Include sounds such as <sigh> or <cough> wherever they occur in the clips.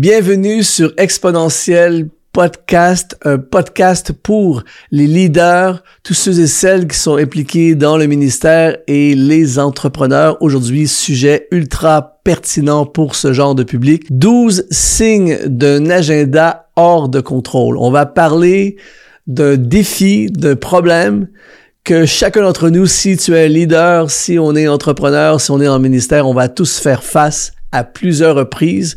Bienvenue sur Exponentiel Podcast, un podcast pour les leaders, tous ceux et celles qui sont impliqués dans le ministère et les entrepreneurs. Aujourd'hui, sujet ultra pertinent pour ce genre de public. 12 signes d'un agenda hors de contrôle. On va parler d'un défi, d'un problème que chacun d'entre nous, si tu es leader, si on est entrepreneur, si on est en ministère, on va tous faire face à plusieurs reprises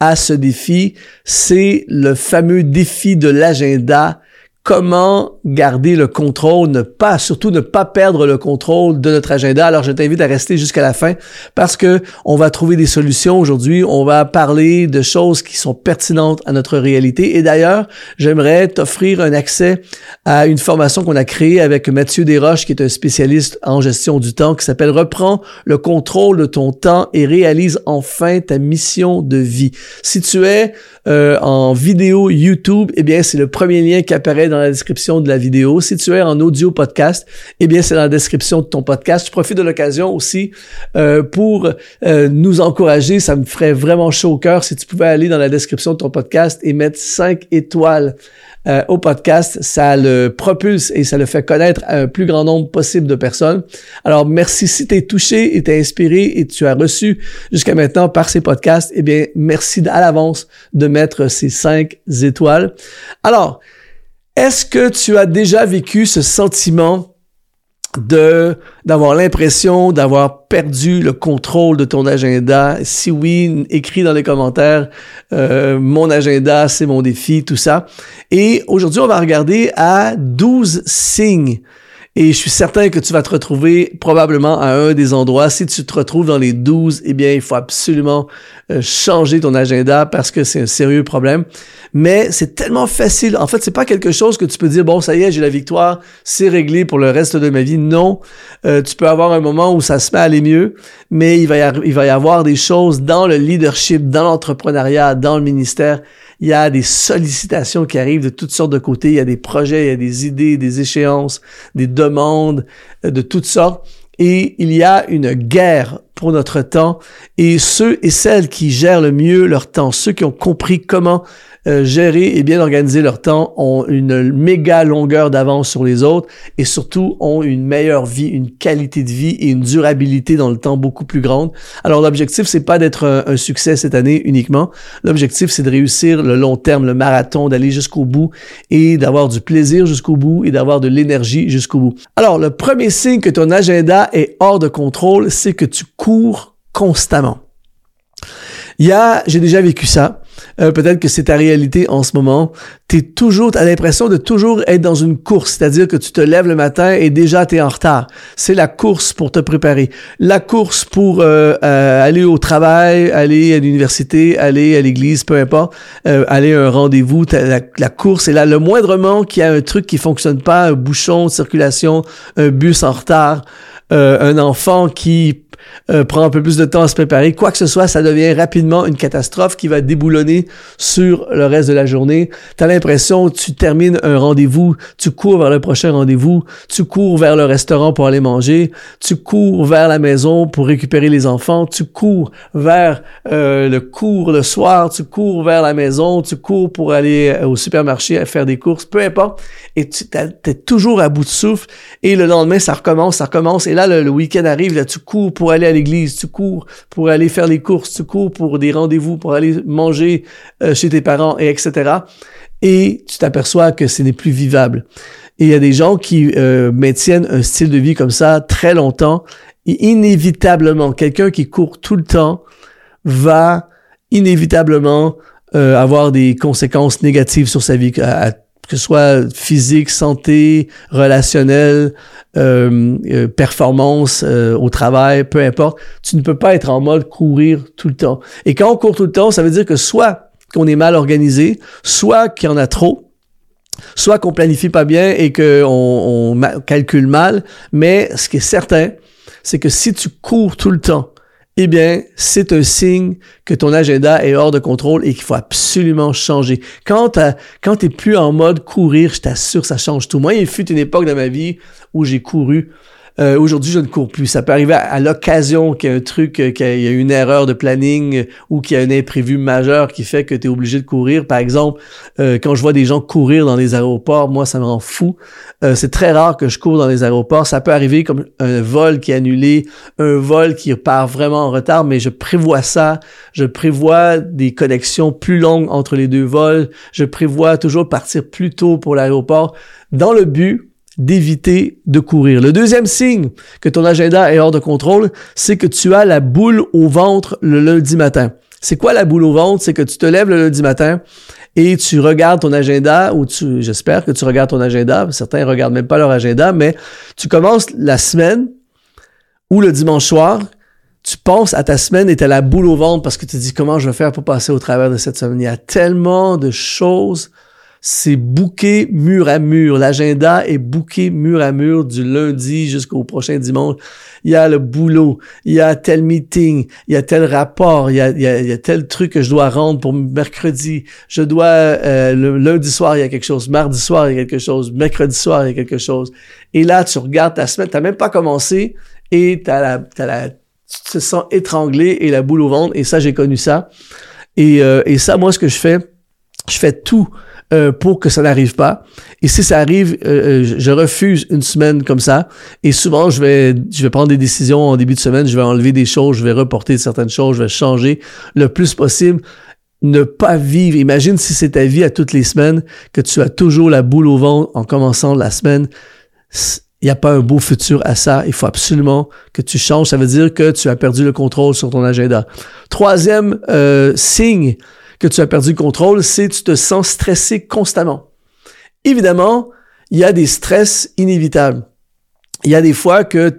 à ce défi, c'est le fameux défi de l'agenda. Comment garder le contrôle, ne pas, surtout ne pas perdre le contrôle de notre agenda. Alors, je t'invite à rester jusqu'à la fin parce que on va trouver des solutions aujourd'hui. On va parler de choses qui sont pertinentes à notre réalité. Et d'ailleurs, j'aimerais t'offrir un accès à une formation qu'on a créée avec Mathieu Desroches, qui est un spécialiste en gestion du temps, qui s'appelle Reprends le contrôle de ton temps et réalise enfin ta mission de vie. Si tu es euh, en vidéo YouTube, eh bien, c'est le premier lien qui apparaît dans la description de la vidéo. Si tu es en audio podcast, eh bien, c'est dans la description de ton podcast. Je profite de l'occasion aussi euh, pour euh, nous encourager. Ça me ferait vraiment chaud au cœur si tu pouvais aller dans la description de ton podcast et mettre 5 étoiles euh, au podcast. Ça le propulse et ça le fait connaître à un plus grand nombre possible de personnes. Alors, merci si tu es touché et t'es inspiré et tu as reçu jusqu'à maintenant par ces podcasts. Eh bien, merci à l'avance de mettre ces 5 étoiles. Alors, est-ce que tu as déjà vécu ce sentiment de d'avoir l'impression d'avoir perdu le contrôle de ton agenda? Si oui, écris dans les commentaires euh, mon agenda, c'est mon défi, tout ça. Et aujourd'hui, on va regarder à 12 signes et je suis certain que tu vas te retrouver probablement à un des endroits. Si tu te retrouves dans les 12, eh bien, il faut absolument euh, changer ton agenda parce que c'est un sérieux problème. Mais c'est tellement facile. En fait, c'est pas quelque chose que tu peux dire, bon, ça y est, j'ai la victoire, c'est réglé pour le reste de ma vie. Non. Euh, tu peux avoir un moment où ça se met à aller mieux, mais il va, y il va y avoir des choses dans le leadership, dans l'entrepreneuriat, dans le ministère il y a des sollicitations qui arrivent de toutes sortes de côtés, il y a des projets, il y a des idées, des échéances, des demandes euh, de toutes sortes. Et il y a une guerre pour notre temps. Et ceux et celles qui gèrent le mieux leur temps, ceux qui ont compris comment euh, gérer et bien organiser leur temps ont une méga longueur d'avance sur les autres et surtout ont une meilleure vie, une qualité de vie et une durabilité dans le temps beaucoup plus grande. Alors l'objectif c'est pas d'être un, succès cette année uniquement. L'objectif c'est de réussir le long terme, le marathon, d'aller jusqu'au bout et d'avoir du plaisir jusqu'au bout et d'avoir de l'énergie jusqu'au bout. Alors le premier signe que ton agenda est hors de contrôle, c'est que tu constamment. Il y a, j'ai déjà vécu ça. Euh, peut-être que c'est ta réalité en ce moment. T'es toujours, t'as l'impression de toujours être dans une course, c'est-à-dire que tu te lèves le matin et déjà t'es en retard. C'est la course pour te préparer, la course pour euh, euh, aller au travail, aller à l'université, aller à l'église, peu importe, aller à un rendez-vous. La, la, course est là. Le moindrement qu'il y a un truc qui fonctionne pas, un bouchon circulation, un bus en retard, un enfant qui euh, prend un peu plus de temps à se préparer, quoi que ce soit, ça devient rapidement une catastrophe qui va déboulonner sur le reste de la journée. Tu as l'impression, tu termines un rendez-vous, tu cours vers le prochain rendez-vous, tu cours vers le restaurant pour aller manger, tu cours vers la maison pour récupérer les enfants, tu cours vers euh, le cours le soir, tu cours vers la maison, tu cours pour aller euh, au supermarché à faire des courses, peu importe. Et tu es toujours à bout de souffle. Et le lendemain, ça recommence, ça recommence. Et là, le, le week-end arrive, là, tu cours pour aller à l'église, tu cours pour aller faire les courses, tu cours pour des rendez-vous, pour aller manger euh, chez tes parents, et etc. Et tu t'aperçois que ce n'est plus vivable. Et il y a des gens qui euh, maintiennent un style de vie comme ça très longtemps. Et inévitablement, quelqu'un qui court tout le temps va inévitablement euh, avoir des conséquences négatives sur sa vie, que ce soit physique, santé, relationnel, euh, euh, performance euh, au travail, peu importe. Tu ne peux pas être en mode courir tout le temps. Et quand on court tout le temps, ça veut dire que soit qu'on est mal organisé, soit qu'il y en a trop, soit qu'on planifie pas bien et qu'on on calcule mal. Mais ce qui est certain, c'est que si tu cours tout le temps, eh bien, c'est un signe que ton agenda est hors de contrôle et qu'il faut absolument changer. Quand quand t'es plus en mode courir, je t'assure, ça change tout. Moi, il fut une époque dans ma vie où j'ai couru euh, aujourd'hui, je ne cours plus. Ça peut arriver à, l'occasion qu'il y a un truc, euh, qu'il y a une erreur de planning ou qu'il y a un imprévu majeur qui fait que tu es obligé de courir. Par exemple, quand je vois des gens courir dans les aéroports, moi, ça me rend fou. c'est très rare que je cours dans les aéroports. Ça peut arriver comme un vol qui est annulé, un vol qui part vraiment en retard, mais je prévois ça. Je prévois des connexions plus longues entre les deux vols. Je prévois toujours partir plus tôt pour l'aéroport dans le but d'éviter de courir. Le deuxième signe que ton agenda est hors de contrôle, c'est que tu as la boule au ventre le lundi matin. C'est quoi la boule au ventre? C'est que tu te lèves le lundi matin et tu regardes ton agenda, ou tu, j'espère que tu regardes ton agenda, certains regardent même pas leur agenda, mais tu commences la semaine ou le dimanche soir, tu penses à ta semaine et tu as la boule au ventre parce que tu te dis comment je vais faire pour passer au travers de cette semaine? Il y a tellement de choses c'est bouqué mur à mur. L'agenda est bouqué mur à mur du lundi jusqu'au prochain dimanche. Il y a le boulot, il y a tel meeting, il y a tel rapport, il y a, il y a, tel truc que je dois rendre pour mercredi. Je dois, euh, le lundi soir, il y a quelque chose, mardi soir, il y a quelque chose, mercredi soir, il y a quelque chose. Et là, tu regardes ta semaine, t'as même pas commencé et t'as la, t'as la, tu te sens étranglé et la boule au ventre. Et ça, j'ai connu ça. Et, euh, et ça, moi, ce que je fais, je fais tout euh, pour que ça n'arrive pas. Et si ça arrive, euh, euh, je refuse une semaine comme ça. Et souvent, je vais, je vais prendre des décisions en début de semaine. Je vais enlever des choses, je vais reporter certaines choses, je vais changer le plus possible. Ne pas vivre. Imagine si c'est ta vie à toutes les semaines, que tu as toujours la boule au ventre en commençant la semaine. Il n'y a pas un beau futur à ça. Il faut absolument que tu changes. Ça veut dire que tu as perdu le contrôle sur ton agenda. Troisième signe que tu as perdu le contrôle, c'est tu te sens stressé constamment. Évidemment, il y a des stress inévitables. Il y a des fois que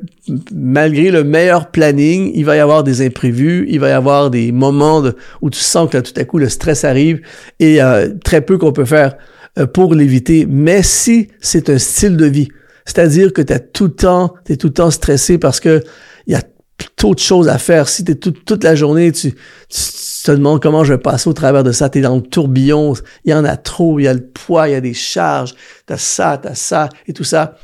malgré le meilleur planning, il va y avoir des imprévus, il va y avoir des moments où tu sens que tout à coup le stress arrive et a très peu qu'on peut faire euh, pour l'éviter. Mais si c'est un style de vie, c'est-à-dire que tu tu es tout le temps stressé parce que trop de choses à faire. Si tu es toute la journée, tu, te demandes comment je vais passer au travers de ça, tu es dans le tourbillon, il y en a trop, il y a le poids, il y a des charges, tu as ça, tu as ça et tout ça.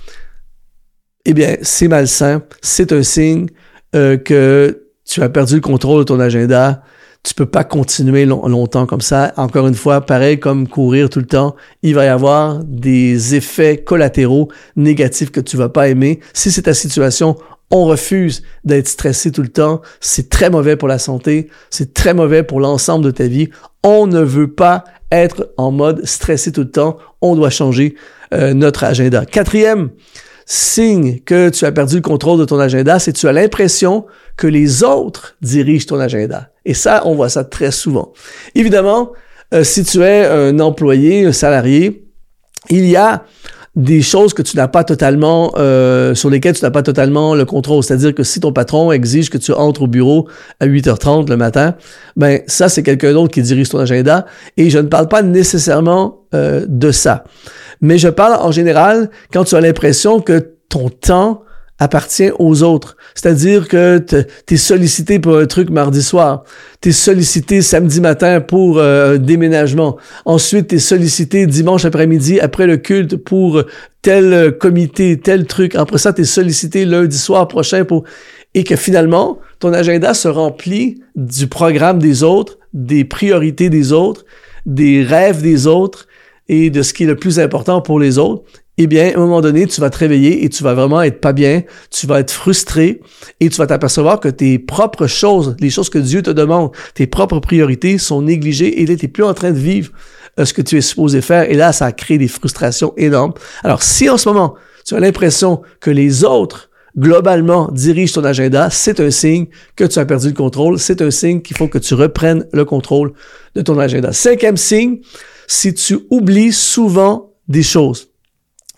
Eh bien, c'est malsain. C'est un signe euh, que tu as perdu le contrôle de ton agenda. Tu peux pas continuer longtemps comme ça. Encore une fois, pareil comme courir tout le temps, il va y avoir des effets collatéraux négatifs que tu vas pas aimer. Si c'est ta situation, on refuse d'être stressé tout le temps. C'est très mauvais pour la santé. C'est très mauvais pour l'ensemble de ta vie. On ne veut pas être en mode stressé tout le temps. On doit changer euh, notre agenda. Quatrième signe que tu as perdu le contrôle de ton agenda, c'est que tu as l'impression que les autres dirigent ton agenda. Et ça, on voit ça très souvent. Évidemment, euh, si tu es un employé, un salarié, il y a des choses que tu n'as pas totalement, euh, sur lesquelles tu n'as pas totalement le contrôle. C'est-à-dire que si ton patron exige que tu entres au bureau à 8h30 le matin, ben ça, c'est quelqu'un d'autre qui dirige ton agenda. Et je ne parle pas nécessairement euh, de ça. Mais je parle en général quand tu as l'impression que ton temps appartient aux autres. C'est-à-dire que tu es sollicité pour un truc mardi soir, tu es sollicité samedi matin pour euh, un déménagement, ensuite tu es sollicité dimanche après-midi après le culte pour tel euh, comité, tel truc, après ça tu es sollicité lundi soir prochain pour... Et que finalement, ton agenda se remplit du programme des autres, des priorités des autres, des rêves des autres et de ce qui est le plus important pour les autres eh bien, à un moment donné, tu vas te réveiller et tu vas vraiment être pas bien, tu vas être frustré et tu vas t'apercevoir que tes propres choses, les choses que Dieu te demande, tes propres priorités sont négligées et là, tu n'es plus en train de vivre euh, ce que tu es supposé faire et là, ça crée des frustrations énormes. Alors, si en ce moment, tu as l'impression que les autres, globalement, dirigent ton agenda, c'est un signe que tu as perdu le contrôle, c'est un signe qu'il faut que tu reprennes le contrôle de ton agenda. Cinquième signe, si tu oublies souvent des choses.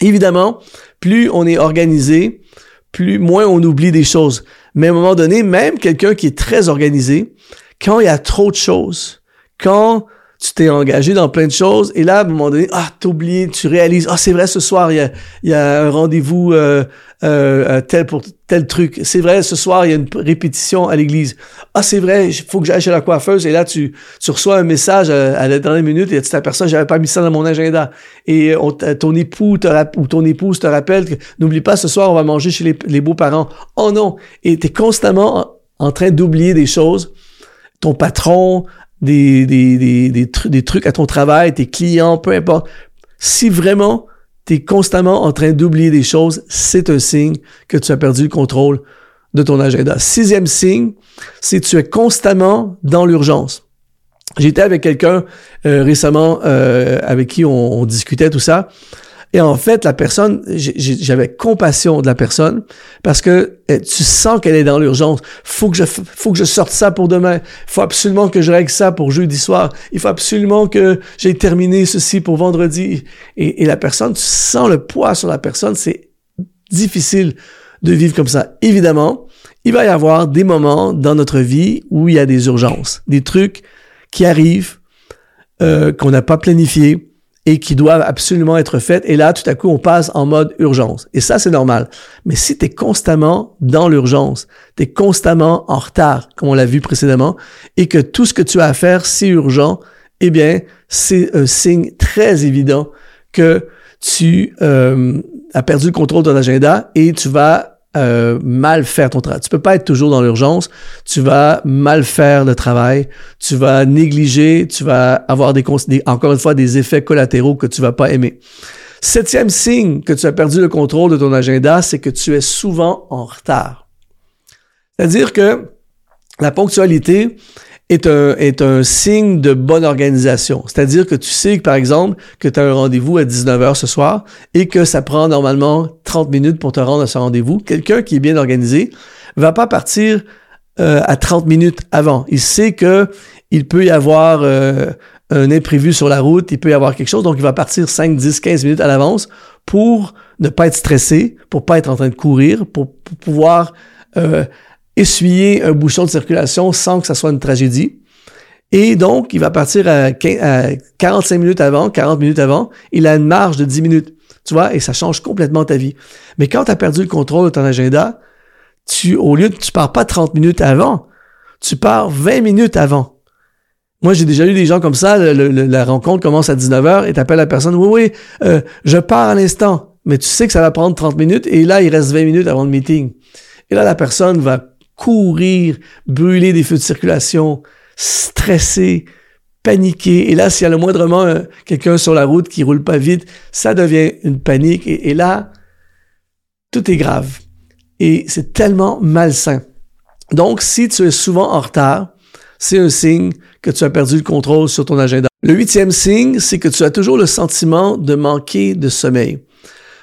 Évidemment, plus on est organisé, plus moins on oublie des choses. Mais à un moment donné, même quelqu'un qui est très organisé, quand il y a trop de choses, quand tu t'es engagé dans plein de choses et là, à un moment donné, ah, t'as oublié, tu réalises, ah, c'est vrai, ce soir, il y a, il y a un rendez-vous euh, euh, tel pour tel truc. C'est vrai, ce soir, il y a une répétition à l'église. Ah, c'est vrai, il faut que j'aille chez la coiffeuse et là, tu, tu reçois un message à, la dernière minute et tu t'aperçois, j'avais pas mis ça dans mon agenda. Et ton époux te, ou ton épouse te rappelle que n'oublie pas, ce soir, on va manger chez les, les beaux-parents. Oh non! Et t'es constamment en train d'oublier des choses ton patron, des, des, des, des, trucs à ton travail, tes clients, peu importe. Si vraiment tu es constamment en train d'oublier des choses, c'est un signe que tu as perdu le contrôle de ton agenda. Sixième signe, c'est que tu es constamment dans l'urgence. J'étais avec quelqu'un euh, récemment euh, avec qui on, discutait tout ça. Et en fait, la personne, j'avais compassion de la personne parce que eh, tu sens qu'elle est dans l'urgence. Faut que je, faut que je sorte ça pour demain. Faut absolument que je règle ça pour jeudi soir. Il faut absolument que j'ai terminé ceci pour vendredi. Et, et la personne, tu sens le poids sur la personne. C'est difficile de vivre comme ça. Évidemment, il va y avoir des moments dans notre vie où il y a des urgences, des trucs qui arrivent euh, qu'on n'a pas planifiés et qui doivent absolument être faites. Et là, tout à coup, on passe en mode urgence. Et ça, c'est normal. Mais si tu es constamment dans l'urgence, tu es constamment en retard, comme on l'a vu précédemment, et que tout ce que tu as à faire, c'est urgent, eh bien, c'est un signe très évident que tu euh, as perdu le contrôle de ton agenda et tu vas euh, mal faire ton travail. Tu peux pas être toujours dans l'urgence. Tu vas mal faire le travail. Tu vas négliger. Tu vas avoir encore une fois des effets collatéraux que tu vas pas aimer. Septième signe que tu as perdu le contrôle de ton agenda, c'est que tu es souvent en retard. C'est-à-dire que la ponctualité, est un, est un signe de bonne organisation. C'est-à-dire que tu sais que, par exemple, que tu as un rendez-vous à 19h ce soir et que ça prend normalement 30 minutes pour te rendre à ce rendez-vous. Quelqu'un qui est bien organisé va pas partir euh, à 30 minutes avant. Il sait que il peut y avoir euh, un imprévu sur la route, il peut y avoir quelque chose, donc il va partir 5, 10, 15 minutes à l'avance pour ne pas être stressé, pour pas être en train de courir, pour, pouvoir euh, essuyer un bouchon de circulation sans que ça soit une tragédie. Et donc, il va partir à, 45 minutes avant, 40 minutes avant. Il a une marge de 10 minutes. Tu vois, et ça change complètement ta vie. Mais quand tu as perdu le contrôle de ton agenda, tu, au lieu de, tu pars pas 30 minutes avant, tu pars 20 minutes avant. Moi, j'ai déjà eu des gens comme ça, la rencontre commence à 19h et t'appelles la personne, oui, oui, euh, je pars à l'instant. Mais tu sais que ça va prendre 30 minutes et là, il reste 20 minutes avant le meeting. Et là, la personne va courir, brûler des feux de circulation, stresser, paniquer. Et là, s'il y a le moindrement euh, quelqu'un sur la route qui roule pas vite, ça devient une panique. Et, là, tout est grave. Et c'est tellement malsain. Donc, si tu es souvent en retard, c'est un signe que tu as perdu le contrôle sur ton agenda. Le huitième signe, c'est que tu as toujours le sentiment de manquer de sommeil.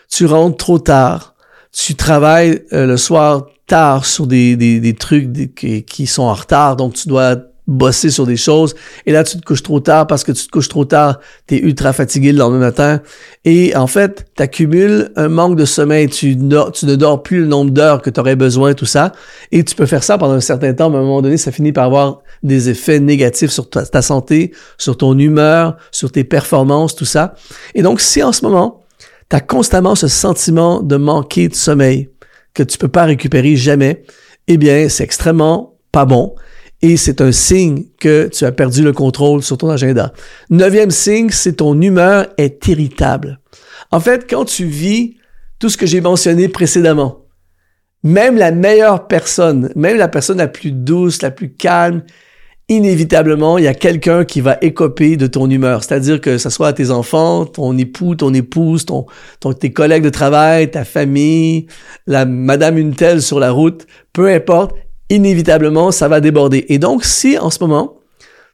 Tu rentres trop tard. Tu travailles euh, le soir tard sur des, des, des trucs qui, qui, sont en retard, donc tu dois bosser sur des choses. Et là, tu te couches trop tard parce que tu te couches trop tard, tu es ultra fatigué le lendemain matin. Et en fait, tu accumules un manque de sommeil. Tu, ne dors plus le nombre d'heures que tu aurais besoin, tout ça. Et tu peux faire ça pendant un certain temps, mais à un moment donné, ça finit par avoir des effets négatifs sur ta, ta santé, sur ton humeur, sur tes performances, tout ça. Et donc, si en ce moment, tu as constamment ce sentiment de manquer de sommeil, que tu peux pas récupérer jamais, eh bien, c'est extrêmement pas bon. Et c'est un signe que tu as perdu le contrôle sur ton agenda. Neuvième signe, c'est ton humeur est irritable. En fait, quand tu vis tout ce que j'ai mentionné précédemment, même la meilleure personne, même la personne la plus douce, la plus calme, inévitablement, il y a quelqu'un qui va écoper de ton humeur. C'est-à-dire que ce soit tes enfants, ton époux, ton épouse, ton, tes collègues de travail, ta famille, la madame une telle sur la route, peu importe, inévitablement, ça va déborder. Et donc, si en ce moment,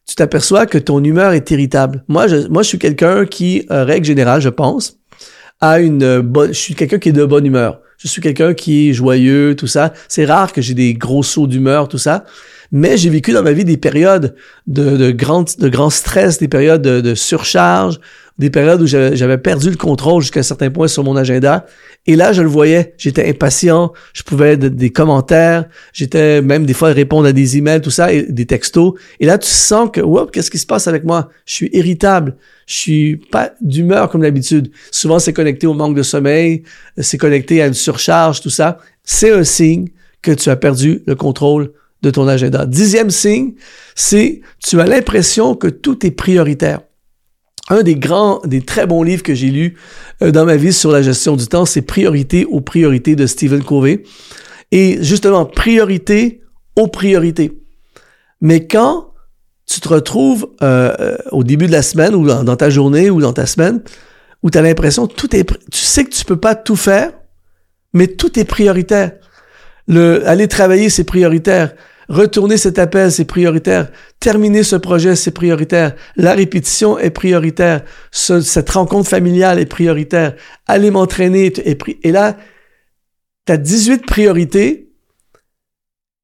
tu t'aperçois que ton humeur est irritable, moi, je, moi, je suis quelqu'un qui, euh, règle générale, je pense, a une bonne, je suis quelqu'un qui est de bonne humeur. Je suis quelqu'un qui est joyeux, tout ça. C'est rare que j'ai des gros sauts d'humeur, tout ça mais j'ai vécu dans ma vie des périodes de, de, grand, de grand stress, des périodes de, surcharge, des périodes où j'avais perdu le contrôle jusqu'à un certain point sur mon agenda. Et là, je le voyais, j'étais impatient, je pouvais des, des commentaires, j'étais même des fois répondre à des emails, tout ça, des textos. Et là, tu sens que, wow, qu'est-ce qui se passe avec moi? Je suis irritable, je suis pas d'humeur comme d'habitude. Souvent, c'est connecté au manque de sommeil, c'est connecté à une surcharge, tout ça. C'est un signe que tu as perdu le contrôle de ton agenda. Dixième signe, c'est tu as l'impression que tout est prioritaire. Un des grands, des très bons livres que j'ai lus euh, dans ma vie sur la gestion du temps, c'est Priorité aux priorités de Stephen Covey. Et justement, priorité aux priorités. Mais quand tu te retrouves euh, euh, au début de la semaine ou dans, ta journée ou dans ta semaine, où tu as l'impression tout est, tu sais que tu peux pas tout faire, mais tout est prioritaire. Le, aller travailler, c'est prioritaire. Retourner cet appel, c'est prioritaire. Terminer ce projet, c'est prioritaire. La répétition est prioritaire. cette rencontre familiale est prioritaire. Aller m'entraîner est, prioritaire. Et là, tu as 18 priorités,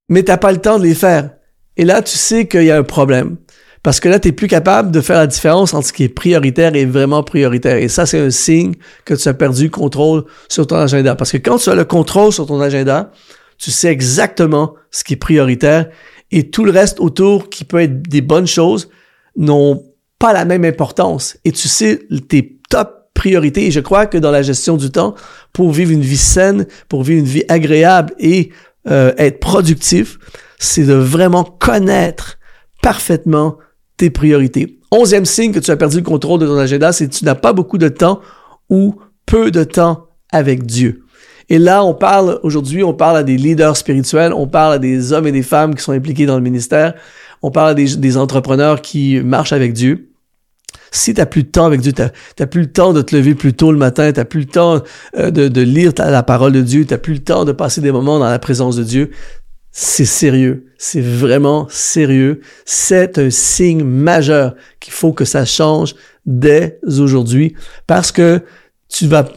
mais t'as pas le temps de les faire. Et là, tu sais qu'il y a un problème. Parce que là, tu n'es plus capable de faire la différence entre ce qui est prioritaire et vraiment prioritaire. Et ça, c'est un signe que tu as perdu le contrôle sur ton agenda. Parce que quand tu as le contrôle sur ton agenda, tu sais exactement ce qui est prioritaire et tout le reste autour qui peut être des bonnes choses n'ont pas la même importance et tu sais tes top priorités et je crois que dans la gestion du temps pour vivre une vie saine, pour vivre une vie agréable et euh, être productif, c'est de vraiment connaître parfaitement tes priorités. Onzième signe que tu as perdu le contrôle de ton agenda, c'est que tu n'as pas beaucoup de temps ou peu de temps avec Dieu. Et là, on parle, aujourd'hui, on parle à des leaders spirituels, on parle à des hommes et des femmes qui sont impliqués dans le ministère, on parle à des, entrepreneurs qui marchent avec Dieu. Si tu n'as plus de temps avec Dieu, tu n'as plus le temps de te lever plus tôt le matin, tu n'as plus le temps euh, de, lire la parole de Dieu, tu n'as plus le temps de passer des moments dans la présence de Dieu, c'est sérieux, c'est vraiment sérieux. C'est un signe majeur qu'il faut que ça change dès aujourd'hui parce que tu vas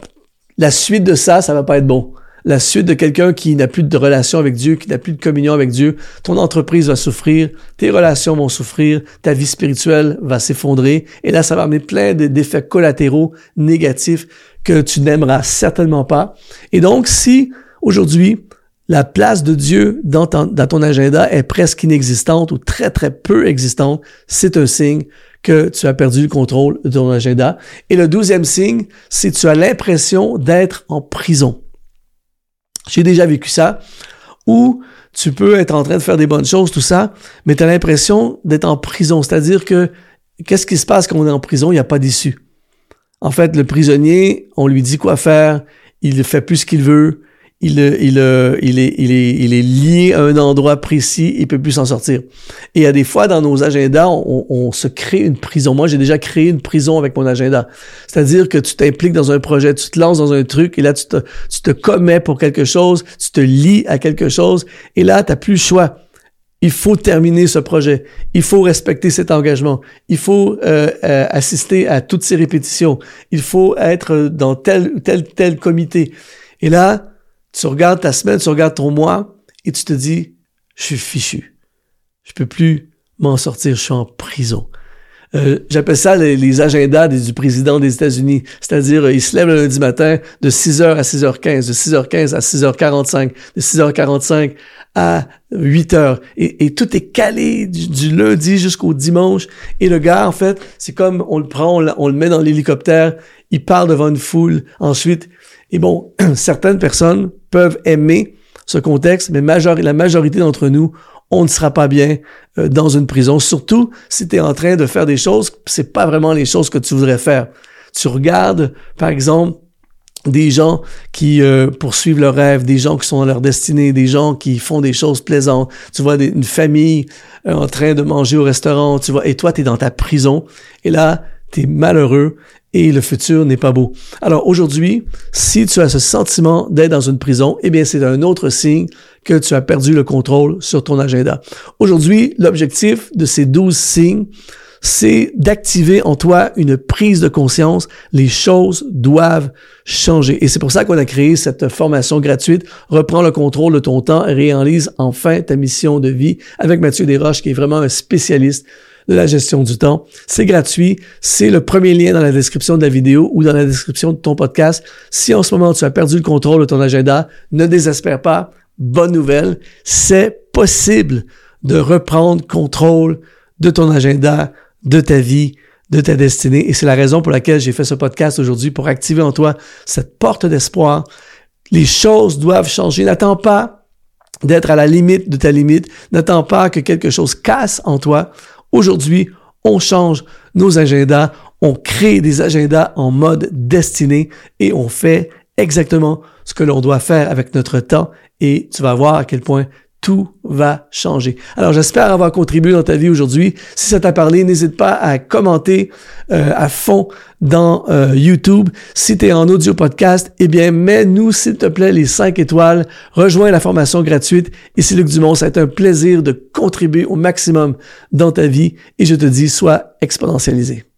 la suite de ça, ça va pas être bon. La suite de quelqu'un qui n'a plus de relation avec Dieu, qui n'a plus de communion avec Dieu, ton entreprise va souffrir, tes relations vont souffrir, ta vie spirituelle va s'effondrer, et là, ça va amener plein d'effets collatéraux négatifs que tu n'aimeras certainement pas. Et donc, si aujourd'hui, la place de Dieu dans dans ton agenda est presque inexistante ou très, très peu existante, c'est un signe que tu as perdu le contrôle de ton agenda. Et le douzième signe, c'est tu as l'impression d'être en prison. J'ai déjà vécu ça, où tu peux être en train de faire des bonnes choses, tout ça, mais tu as l'impression d'être en prison. C'est-à-dire que qu'est-ce qui se passe quand on est en prison? Il n'y a pas d'issue. En fait, le prisonnier, on lui dit quoi faire, il ne fait plus ce qu'il veut, il, il, il, est, il, est, il est lié à un endroit précis, il peut plus s'en sortir. Et a des fois, dans nos agendas, on, on se crée une prison. Moi, j'ai déjà créé une prison avec mon agenda. C'est-à-dire que tu t'impliques dans un projet, tu te lances dans un truc, et là, tu te, tu te commets pour quelque chose, tu te lies à quelque chose, et là, tu n'as plus le choix. Il faut terminer ce projet. Il faut respecter cet engagement. Il faut euh, euh, assister à toutes ces répétitions. Il faut être dans tel tel tel comité. Et là, tu regardes ta semaine, tu regardes ton mois et tu te dis, je suis fichu. Je peux plus m'en sortir, je suis en prison. Euh, j'appelle ça les, agendas du président des États-Unis. C'est-à-dire, euh, il se lève le lundi matin de 6h à 6h15, de 6h15 à 6h45, de 6h45 à 8h. Et, tout est calé du, lundi jusqu'au dimanche. Et le gars, en fait, c'est comme on le prend, on, on le met dans l'hélicoptère, il part devant une foule. Ensuite, et bon, <clears throat> certaines personnes peuvent aimer ce contexte, mais la majorité d'entre nous, on ne sera pas bien euh, dans une prison, surtout si tu es en train de faire des choses, c'est pas vraiment les choses que tu voudrais faire. Tu regardes, par exemple, des gens qui euh, poursuivent leurs rêves, des gens qui sont dans leur destinée, des gens qui font des choses plaisantes. Tu vois une famille euh, en train de manger au restaurant, tu vois, et toi, tu es dans ta prison, et là, tu es malheureux, et le futur n'est pas beau. Alors aujourd'hui, si tu as ce sentiment d'être dans une prison, eh bien c'est un autre signe que tu as perdu le contrôle sur ton agenda. Aujourd'hui, l'objectif de ces douze signes, c'est d'activer en toi une prise de conscience. Les choses doivent changer. Et c'est pour ça qu'on a créé cette formation gratuite. Reprends le contrôle de ton temps et réalise enfin ta mission de vie avec Mathieu Desroches, qui est vraiment un spécialiste la gestion du temps. C'est gratuit. C'est le premier lien dans la description de la vidéo ou dans la description de ton podcast. Si en ce moment tu as perdu le contrôle de ton agenda, ne désespère pas. Bonne nouvelle. C'est possible de reprendre contrôle de ton agenda, de ta vie, de ta destinée. Et c'est la raison pour laquelle j'ai fait ce podcast aujourd'hui pour activer en toi cette porte d'espoir. Les choses doivent changer. N'attends pas d'être à la limite de ta limite. N'attends pas que quelque chose casse en toi. Aujourd'hui, on change nos agendas, on crée des agendas en mode destiné et on fait exactement ce que l'on doit faire avec notre temps. Et tu vas voir à quel point tout va changer. Alors j'espère avoir contribué dans ta vie aujourd'hui. Si ça t'a parlé, n'hésite pas à commenter euh, à fond dans euh, YouTube. Si tu es en audio podcast, eh bien mets-nous s'il te plaît les 5 étoiles, rejoins la formation gratuite. Ici Luc Dumont, ça a été un plaisir de contribuer au maximum dans ta vie et je te dis sois exponentialisé.